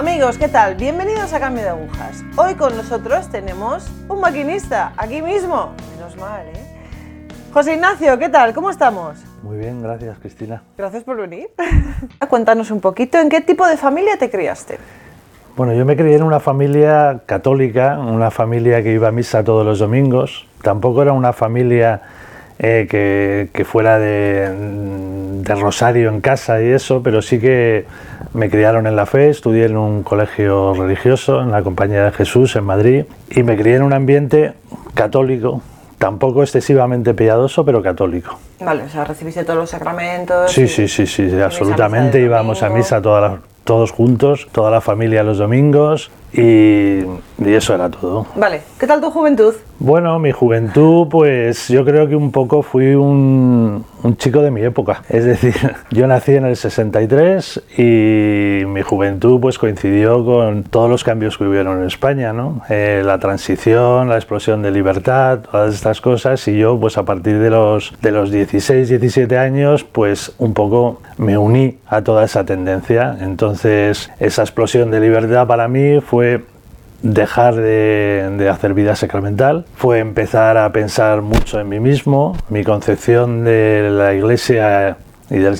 Amigos, ¿qué tal? Bienvenidos a Cambio de Agujas. Hoy con nosotros tenemos un maquinista, aquí mismo. Menos mal, ¿eh? José Ignacio, ¿qué tal? ¿Cómo estamos? Muy bien, gracias Cristina. Gracias por venir. Cuéntanos un poquito, ¿en qué tipo de familia te criaste? Bueno, yo me crié en una familia católica, una familia que iba a misa todos los domingos. Tampoco era una familia eh, que, fuera de, de, rosario en casa y eso, pero sí que me criaron en la fe, estudié en un colegio religioso, en la Compañía de Jesús, en Madrid, y me crié en un ambiente católico, tampoco excesivamente piadoso, pero católico. Vale, o sea, recibiste todos los sacramentos. Sí, sí, sí, sí, absolutamente. Íbamos a misa todos juntos, toda la familia los domingos, y, y, eso era todo. Vale, ¿qué tal tu juventud? Bueno, mi juventud, pues yo creo que un poco fui un, un, chico de mi época. Es decir, yo nací en el 63 y mi juventud pues coincidió con todos los cambios que hubieron en España, ¿no? Eh, la transición, la explosión de libertad, todas estas cosas y yo pues a partir de los, de los 16, 17 años pues un poco me uní a toda esa tendencia. Entonces esa explosión de libertad para mí fue fue dejar de, hacer vida sacramental, fue empezar a pensar mucho en mí mismo, mi concepción de la iglesia y del,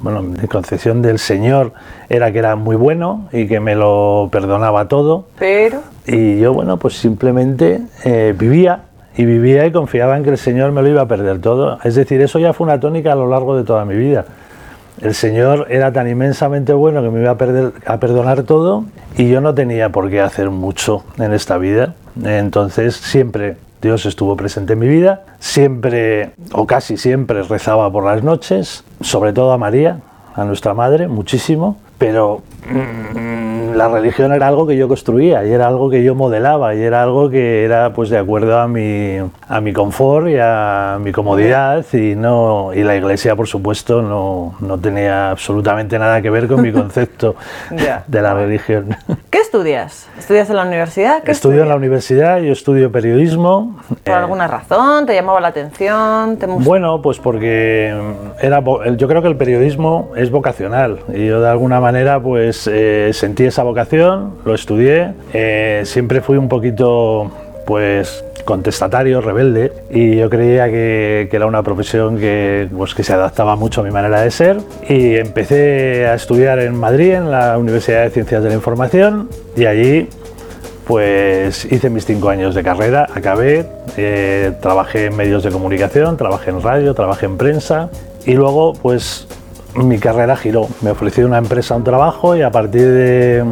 bueno, mi concepción del Señor era que era muy bueno y que me lo perdonaba todo. Pero... Y yo, bueno, pues simplemente eh, vivía y vivía y confiaba en que el Señor me lo iba a perder todo. Es decir, eso ya fue una tónica a lo largo de toda mi vida el Señor era tan inmensamente bueno que me iba a, perdonar todo y yo no tenía por qué hacer mucho en esta vida. Entonces siempre Dios estuvo presente en mi vida, siempre o casi siempre rezaba por las noches, sobre todo a María, a nuestra madre, muchísimo, pero mm, la religión era algo que yo construía y era algo que yo modelaba y era algo que era pues de acuerdo a mi, a mi confort y a mi comodidad y, no, y la iglesia por supuesto no, no tenía absolutamente nada que ver con mi concepto de la religión. ¿Qué estudias? ¿Estudias en la universidad? estudio en la universidad, yo estudio periodismo. ¿Por alguna razón? ¿Te llamaba la atención? bueno, pues porque era, yo creo que el periodismo es vocacional y yo de alguna manera pues eh, sentí esa vocación, lo estudié, eh, siempre fui un poquito pues contestatario, rebelde, y yo creía que, que, era una profesión que, pues, que se adaptaba mucho a mi manera de ser. Y empecé a estudiar en Madrid, en la Universidad de Ciencias de la Información, y allí pues hice mis cinco años de carrera, acabé, eh, trabajé en medios de comunicación, trabajé en radio, trabajé en prensa, y luego pues mi carrera giró. Me ofreció una empresa un trabajo y a partir de,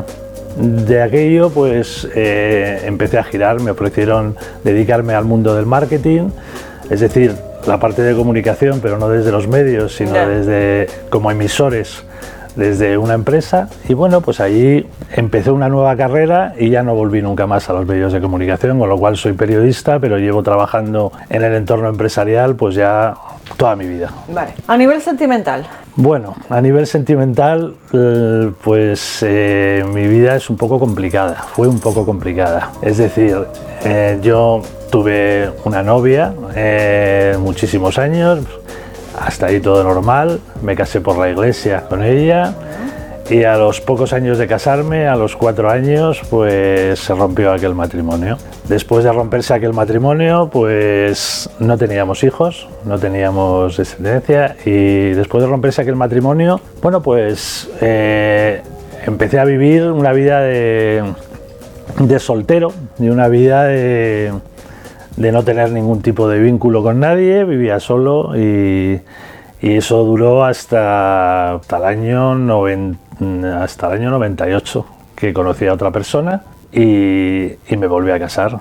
de aquello pues eh, empecé a girar. Me ofrecieron dedicarme al mundo del marketing, es decir, la parte de comunicación, pero no desde los medios, sino desde como emisores desde una empresa y bueno, pues allí empecé una nueva carrera y ya no volví nunca más a los medios de comunicación, con lo cual soy periodista, pero llevo trabajando en el entorno empresarial pues ya toda mi vida. Vale. A nivel sentimental. Bueno, a nivel sentimental, eh, pues eh, mi vida es un poco complicada, fue un poco complicada. Es decir, eh, yo tuve una novia muchísimos años, hasta ahí todo normal, me casé por la iglesia con ella y a los pocos años de casarme, a los cuatro años, pues se rompió aquel matrimonio. Después de romperse aquel matrimonio, pues no teníamos hijos, no teníamos descendencia y después de romperse aquel matrimonio, bueno, pues eh, empecé a vivir una vida de, de soltero y una vida de, de, no tener ningún tipo de vínculo con nadie, vivía solo y, y eso duró hasta, hasta el año 90 hasta el año 98 que conocí a otra persona y, me volví a casar.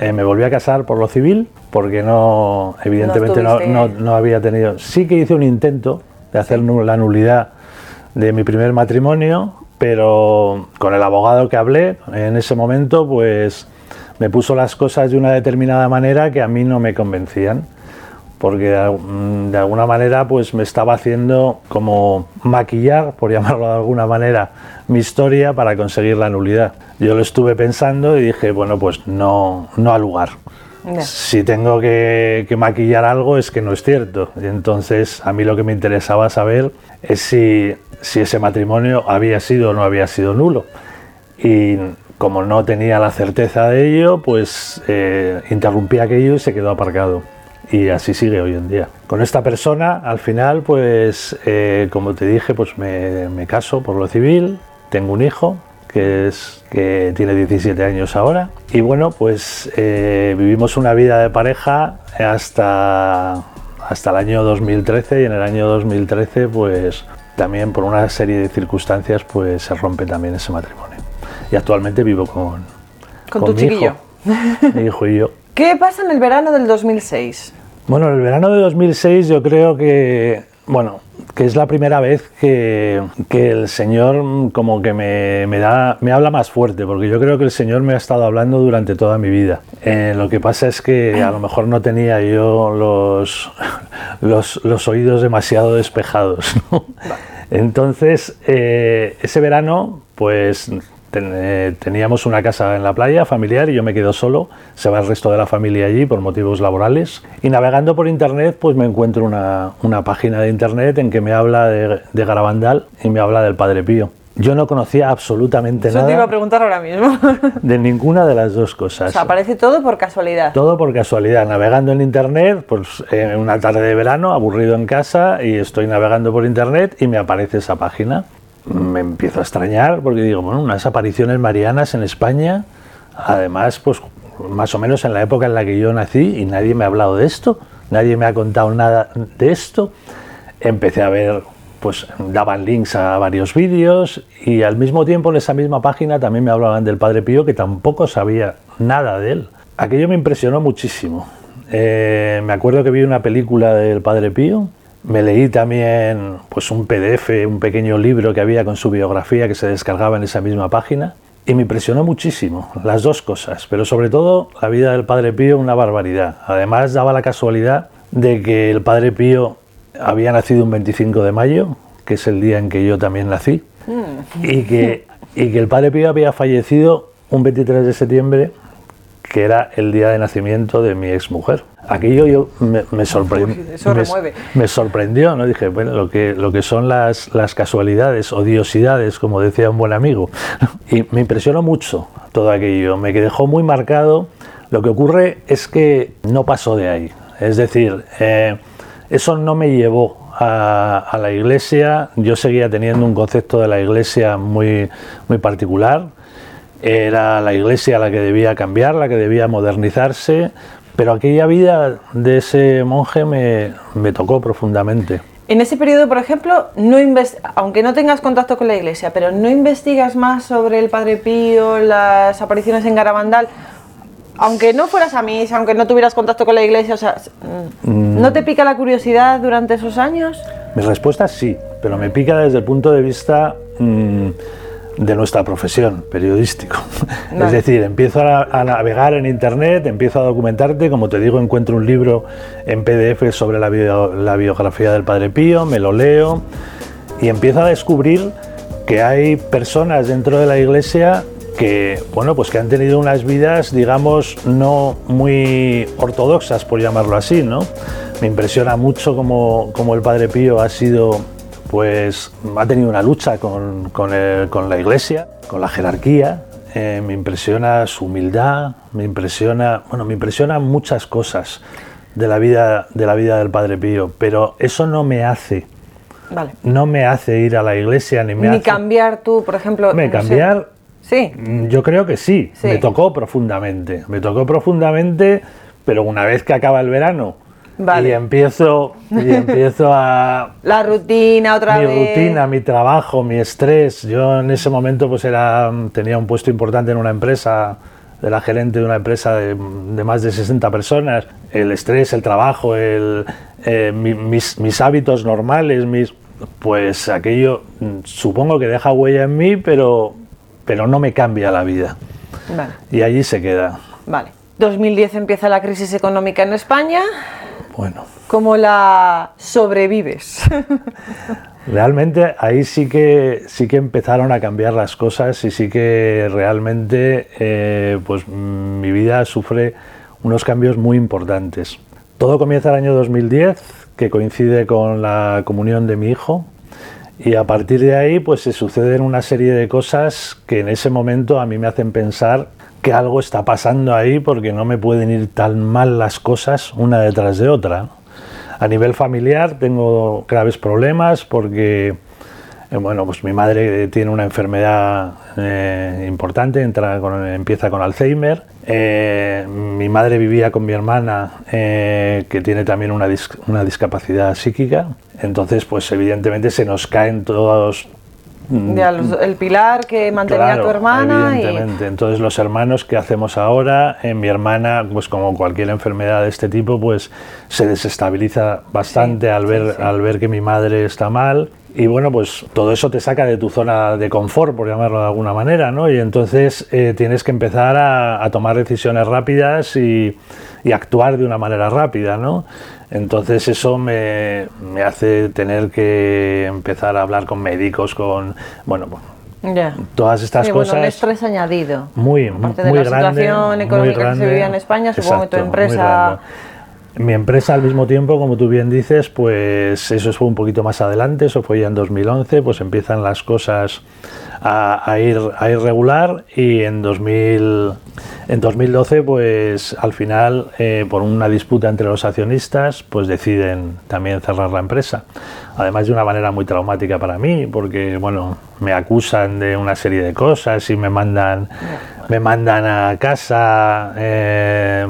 Eh, me volví a casar por lo civil porque no, evidentemente no, no, había tenido. Sí que hice un intento de hacer la nulidad de mi primer matrimonio, pero con el abogado que hablé en ese momento, pues me puso las cosas de una determinada manera que a mí no me convencían porque mm, de alguna manera pues me estaba haciendo como maquillar, por llamarlo de alguna manera, mi historia para conseguir la nulidad. Yo lo estuve pensando y dije, bueno, pues no, no al lugar. Si tengo que, que, maquillar algo es que no es cierto. Y entonces a mí lo que me interesaba saber es si, si ese matrimonio había sido o no había sido nulo. y como no tenía la certeza de ello, pues eh, interrumpí aquello y se quedó aparcado. Y así sigue hoy en día. Con esta persona, al final, pues eh, como te dije, pues me, caso por lo civil, tengo un hijo que tiene 17 años ahora. Y bueno, pues eh, vivimos una vida de pareja hasta, hasta el año 2013 y en el año 2013 pues también por una serie de circunstancias pues se rompe también ese matrimonio. Y actualmente vivo con, con, tu mi chiquillo. hijo, mi hijo y yo. ¿Qué pasa en el verano del 2006? Bueno, el verano de 2006 yo creo que, bueno, que es la primera vez que, que el Señor como que me, me da, me habla más fuerte, porque yo creo que el Señor me ha estado hablando durante toda mi vida. Eh, lo que pasa es que a lo mejor no tenía yo los, los, los oídos demasiado despejados. ¿no? Entonces, eh, ese verano, pues ten- eh, teníamos una casa en la playa familiar y yo me quedo solo, se va el resto de la familia allí por motivos laborales y navegando por internet pues me encuentro una, una página de internet en que me habla de, de Garabandal y me habla del Padre Pío. Yo no conocía absolutamente Eso te iba a nada preguntar ahora mismo. de ninguna de las dos o cosas. sea, aparece todo por casualidad. Todo por casualidad, navegando en internet, pues en una tarde de verano, aburrido en casa, y estoy navegando por internet y me aparece esa página. Me empiezo a extrañar porque digo, bueno, unas apariciones marianas en España, además, pues más o menos en la época en la que yo nací y nadie me ha hablado de esto, nadie me ha contado nada de esto. Empecé a ver, pues daban links a varios vídeos y al mismo tiempo en esa misma página también me hablaban del Padre Pío que tampoco sabía nada de él. Aquello me impresionó muchísimo. Eh, me acuerdo que vi una película del Padre Pío, me leí también pues un PDF, un pequeño libro que había con su biografía que se descargaba en esa misma página y me impresionó muchísimo las dos cosas, pero sobre todo la vida del Padre Pío una barbaridad. Además daba la casualidad de que el Padre Pío había nacido un 25 de mayo, que es el día en que yo también nací, y, que, y que el Padre Pío había fallecido un 23 de septiembre, que era el día de nacimiento de mi exmujer. Aquello yo me, me, eso me- me sorprendió, ¿no? Dije, bueno, lo que, lo que son las, las casualidades, odiosidades, como decía un buen amigo. Y me impresionó mucho todo aquello, me dejó muy marcado. Lo que ocurre es que no pasó de ahí. Es decir, eh, eso no me llevó a, a la iglesia, yo seguía teniendo un concepto de la iglesia muy, muy particular. Era la iglesia la que debía cambiar, la que debía modernizarse, pero aquella vida de ese monje me, me tocó profundamente. En ese periodo, por ejemplo, no aunque no tengas contacto con la iglesia, pero no investigas más sobre el Padre Pío, las apariciones en Garabandal, aunque no fueras a misa, aunque no tuvieras contacto con la iglesia, o sea, s- mm, ¿no te pica la curiosidad durante esos años? Mi respuesta es sí, pero me pica desde el punto de vista mm, de nuestra profesión, periodístico. Vale. Es decir, empiezo a, a navegar en Internet, empiezo a documentarte, como te digo, encuentro un libro en PDF sobre la, bio- la biografía del Padre Pío, me lo leo y empiezo a descubrir que hay personas dentro de la iglesia que, bueno, pues que han tenido unas vidas, digamos, no muy ortodoxas, por llamarlo así, ¿no? Me impresiona mucho como, como el Padre Pío ha sido, pues, ha tenido una lucha con, con el- con la iglesia, con la jerarquía. Eh, me impresiona su humildad, me impresiona, bueno, me impresionan muchas cosas de la vida, de la vida del Padre Pío, pero eso no me hace Vale. no me hace ir a la iglesia ni me Ni hace cambiar tú, por ejemplo. me no sé. cambiar Sí. mm, yo creo que sí, Sí. me tocó profundamente me tocó profundamente pero una vez que acaba el verano Vale. y empiezo y empiezo a La rutina otra mi vez. rutina, mi trabajo, mi estrés. Yo en ese momento pues era, tenía un puesto importante en una empresa, era gerente de una empresa de, de más de 60 personas. El estrés, el trabajo, el, eh, mi- mis, mis hábitos normales, mis, pues aquello supongo que deja huella en mí, pero, pero no me cambia la vida. Vale. Y allí se queda. Vale. 2010 empieza la crisis económica en España. Bueno. ¿Cómo la sobrevives? Realmente ahí sí que sí que empezaron a cambiar las cosas y sí que realmente eh, pues mm, mi vida sufre unos cambios muy importantes. Todo comienza el año 2010, que coincide con la comunión de mi hijo, Y a partir de ahí, pues se suceden una serie de cosas que en ese momento a mí me hacen pensar que algo está pasando ahí porque no me pueden ir tan mal las cosas una detrás de otra. A nivel familiar tengo graves problemas porque eh, bueno, pues mi madre tiene una enfermedad eh, importante, entra empieza con Alzheimer. Eh, mi madre vivía con mi hermana, que tiene también una, una, discapacidad psíquica. Entonces, pues evidentemente se nos caen todos. Mm, el pilar que mantenía tu hermana. Evidentemente. Entonces, los hermanos que hacemos ahora, en mi hermana, pues como cualquier enfermedad de este tipo, pues se desestabiliza bastante al, ver, al ver que mi madre está mal y bueno, pues todo eso te saca de tu zona de confort, por llamarlo de alguna manera, ¿no? Y entonces eh, tienes que empezar a, tomar decisiones rápidas y, actuar de una manera rápida, ¿no? Entonces eso me, hace tener que empezar a hablar con médicos, con, bueno, todas estas cosas. Bueno, un estrés añadido. Muy, muy de la situación económica que se vivía en España, supongo que tu empresa mi empresa al mismo tiempo, como tú bien dices, pues eso fue un poquito más adelante, eso fue ya en 2011, pues empiezan las cosas a, ir, a ir regular y en, 2000, en 2012 pues al final eh, por una disputa entre los accionistas pues deciden también cerrar la empresa. Además de una manera muy traumática para mí porque bueno, me acusan de una serie de cosas y me mandan, me mandan a casa. Eh,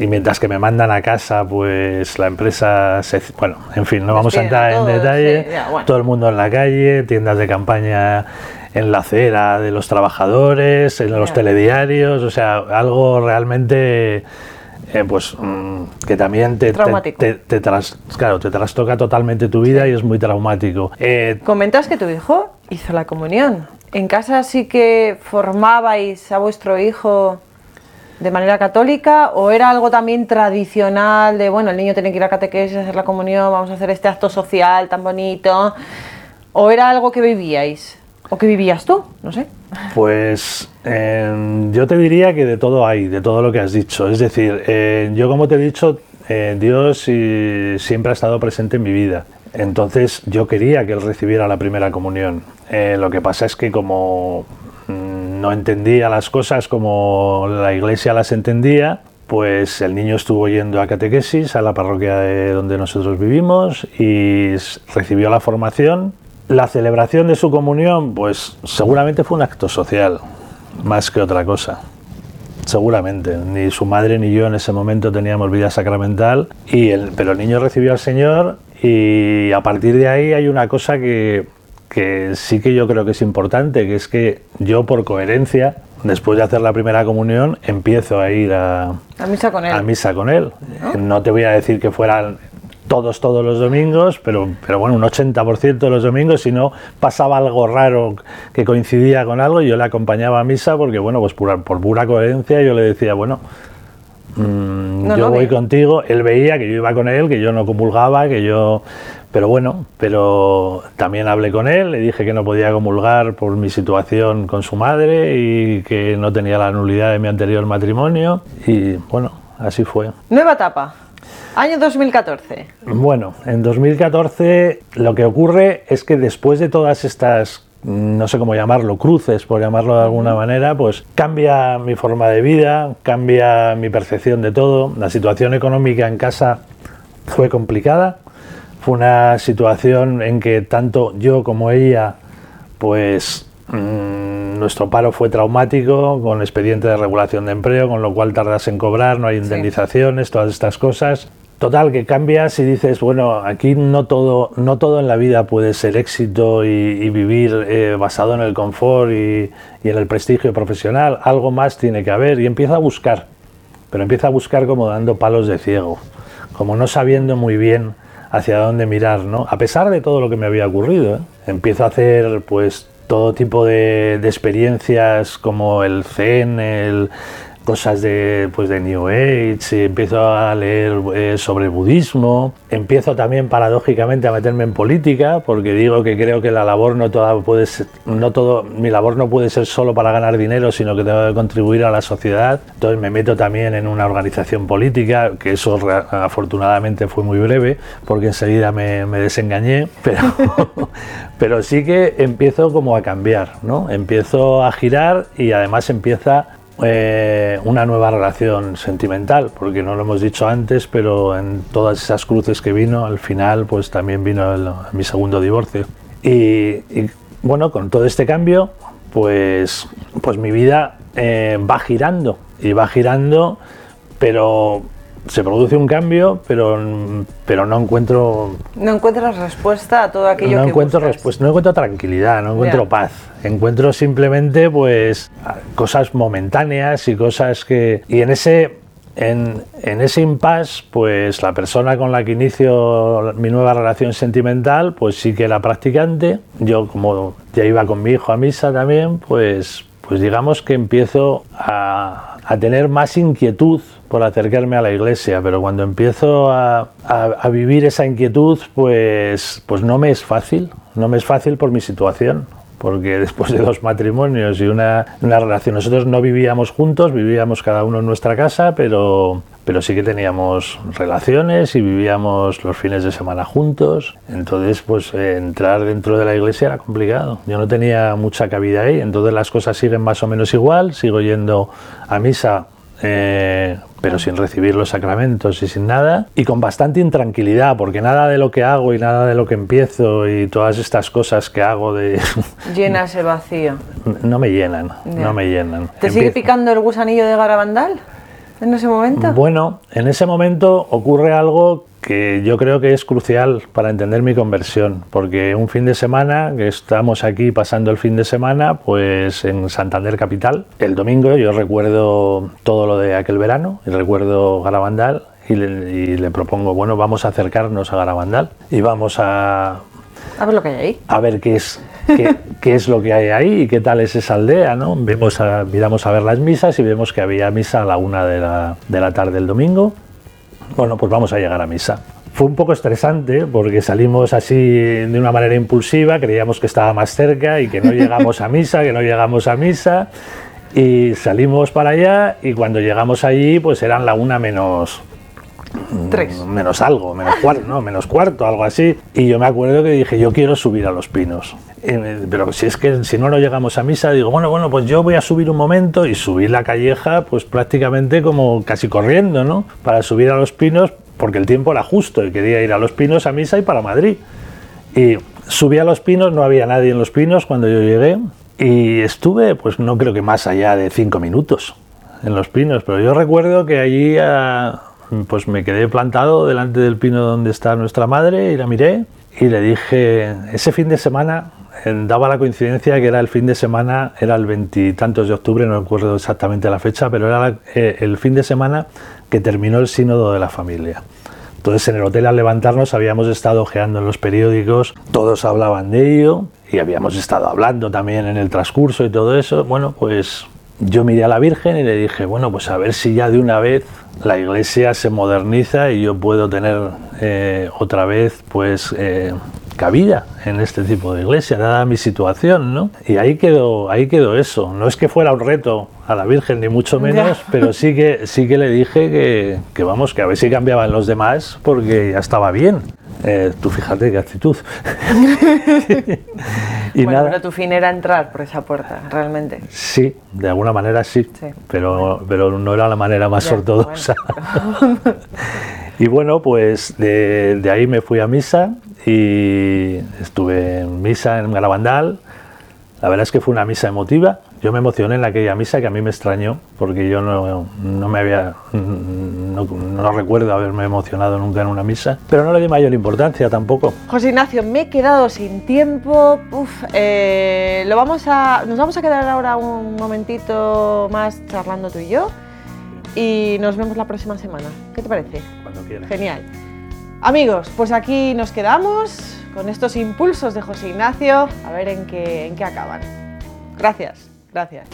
y mientras que me mandan a casa, pues la empresa se... Bueno, en fin, no vamos a entrar en detalle. Todo el mundo en la calle, tiendas de campaña en la acera de los trabajadores, en los telediarios, o sea, algo realmente... Eh, pues mm, que también te, te, te, claro, te trastoca totalmente tu vida y es muy traumático. Eh, Comentas que tu hijo hizo la comunión. ¿En casa sí que formabais a vuestro hijo de manera católica o era algo también tradicional de, bueno, el niño tiene que ir a catequesis, hacer la comunión, vamos a hacer este acto social tan bonito? ¿O era algo que vivíais? ¿O que vivías tú? No sé. Pues em, yo te diría que de todo hay, de todo lo que has dicho. Es decir, eh, yo como te he dicho, eh, Dios siempre ha estado presente en mi vida. Entonces yo quería que él recibiera la primera comunión. Eh, lo que pasa es que como no entendía las cosas como la iglesia las entendía, pues el niño estuvo yendo a catequesis a la parroquia de donde nosotros vivimos y recibió la formación. La celebración de su comunión, pues seguramente fue un acto social, más que otra cosa. Seguramente, ni su madre ni yo en ese momento teníamos vida sacramental, y el, pero el niño recibió al Señor y a partir de ahí hay una cosa que que sí que yo creo que es importante, que es que yo por coherencia, después de hacer la primera comunión, empiezo a ir a, misa con él. A misa con él. ¿No? te voy a decir que fueran todos, todos los domingos, pero, pero bueno, un 80% de los domingos, si no pasaba algo raro que coincidía con algo, yo le acompañaba a misa porque, bueno, pues por, por pura coherencia yo le decía, bueno, mm, yo voy contigo, él veía que yo iba con él, que yo no comulgaba, que yo pero bueno, pero también hablé con él, le dije que no podía comulgar por mi situación con su madre y que no tenía la nulidad de mi anterior matrimonio y bueno, así fue. Nueva etapa. Año 2014. Bueno, en 2014 lo que ocurre es que después de todas estas no sé cómo llamarlo, cruces, por llamarlo de alguna manera, pues cambia mi forma de vida, cambia mi percepción de todo. La situación económica en casa fue complicada, fue una situación en que tanto yo como ella, pues mm, nuestro paro fue traumático, con expediente de regulación de empleo, con lo cual tardas en cobrar, no hay indemnizaciones, todas estas cosas. Total, que cambias y dices, bueno, aquí no todo, no todo en la vida puede ser éxito y, vivir eh, basado en el confort y, y, en el prestigio profesional, algo más tiene que haber y empieza a buscar, pero empieza a buscar como dando palos de ciego, como no sabiendo muy bien hacia dónde mirar, ¿no? A pesar de todo lo que me había ocurrido, ¿eh? empiezo a hacer pues todo tipo de, experiencias como el Zen, el cosas de, pues de New Age, empiezo a leer eh, sobre budismo, empiezo también paradójicamente a meterme en política, porque digo que creo que la labor no toda puede ser, no todo, mi labor no puede ser solo para ganar dinero, sino que tengo que contribuir a la sociedad. Entonces me meto también en una organización política, que eso afortunadamente fue muy breve, porque enseguida me, me desengañé, pero, pero sí que empiezo como a cambiar, ¿no? Empiezo a girar y además empieza eh, una nueva relación sentimental, porque no lo hemos dicho antes, pero en todas esas cruces que vino, al final pues también vino mi segundo divorcio. Y, bueno, con todo este cambio, pues, pues mi vida eh, va girando, y va girando, pero se produce un cambio, pero, pero no encuentro... No encuentras respuesta a todo aquello no que encuentro respuesta, No encuentro tranquilidad, no encuentro paz. Encuentro simplemente pues cosas momentáneas y cosas que... Y en ese, en, en ese impasse, pues la persona con la que inicio mi nueva relación sentimental, pues sí que era practicante. Yo como ya iba con mi hijo a misa también, pues, pues digamos que empiezo a, a tener más inquietud por acercarme a la iglesia, pero cuando empiezo a, vivir esa inquietud, pues, pues no me es fácil, no me es fácil por mi situación, porque después de dos matrimonios y una, una, relación, nosotros no vivíamos juntos, vivíamos cada uno en nuestra casa, pero, pero sí que teníamos relaciones y vivíamos los fines de semana juntos, entonces pues entrar dentro de la iglesia era complicado, yo no tenía mucha cabida ahí, entonces las cosas siguen más o menos igual, sigo yendo a misa eh, pero sin recibir los sacramentos y sin nada, y con bastante intranquilidad, porque nada de lo que hago y nada de lo que empiezo y todas estas cosas que hago de... Llena ese vacío. No me llenan, no me llenan. ¿Te sigue picando el gusanillo de Garabandal en ese momento? Bueno, en ese momento ocurre algo que yo creo que es crucial para entender mi conversión, porque un fin de semana, que estamos aquí pasando el fin de semana, pues en Santander Capital, el domingo yo recuerdo todo lo de aquel verano, y recuerdo Garabandal, y le, propongo, bueno, vamos a acercarnos a Garabandal y vamos a... A ver lo que hay ahí. A ver qué es, qué, es lo que hay ahí y qué tal es esa aldea, ¿no? Vemos a, miramos a ver las misas y vemos que había misa a la una de la, de la tarde del domingo bueno, pues vamos a llegar a misa. Fue un poco estresante porque salimos así de una manera impulsiva, creíamos que estaba más cerca y que no llegamos a misa, que no llegamos a misa. Y salimos para allá y cuando llegamos allí pues eran la una menos, Tres. Menos algo, menos cuarto, no, menos cuarto, algo así. Y yo me acuerdo que dije, yo quiero subir a los pinos. Pero si es que si no no llegamos a misa, digo, bueno, bueno, pues yo voy a subir un momento y subir la calleja, pues prácticamente como casi corriendo, ¿no? Para subir a los pinos, porque el tiempo era justo y quería ir a los pinos a misa y para Madrid. Y subí a los pinos, no había nadie en los pinos cuando yo llegué. Y estuve, pues no creo que más allá de cinco minutos en los pinos, pero yo recuerdo que allí ah, pues me quedé plantado delante del pino donde está nuestra madre y la miré y le dije, ese fin de semana daba la coincidencia que era el fin de semana, era el veintitantos de octubre, no recuerdo exactamente la fecha, pero era eh, el fin de semana que terminó el sínodo de la familia. Entonces en el hotel al levantarnos habíamos estado ojeando en los periódicos, todos hablaban de ello y habíamos estado hablando también en el transcurso y todo eso. Bueno, pues yo miré a la Virgen y le dije, bueno, pues a ver si ya de una vez la iglesia se moderniza y yo puedo tener eh, otra vez pues eh, cabida en este tipo de iglesia, dada mi situación, ¿no? Y ahí quedó, ahí quedó eso. No es que fuera un reto a la Virgen, ni mucho menos, pero sí que, sí que le dije que, que, vamos, que a ver si cambiaban los demás, porque ya estaba bien. Eh, tú fíjate qué actitud. y bueno, nada. Pero tu fin era entrar por esa puerta, realmente. Sí, de alguna manera sí, Pero, pero no era la manera más ortodoxa. y bueno, pues de, de ahí me fui a misa y estuve en misa en Garabandal. La verdad es que fue una misa emotiva. Yo me emocioné en aquella misa que a mí me extrañó porque yo no, no me había no, no, recuerdo haberme emocionado nunca en una misa, pero no le di mayor importancia tampoco. José Ignacio, me he quedado sin tiempo. Uf, eh, lo vamos a, nos vamos a quedar ahora un momentito más charlando tú y yo y nos vemos la próxima semana. ¿Qué te parece? Cuando quieras. Genial. Amigos, pues aquí nos quedamos con estos impulsos de José Ignacio, a ver en qué, en qué acaban. Gracias, gracias.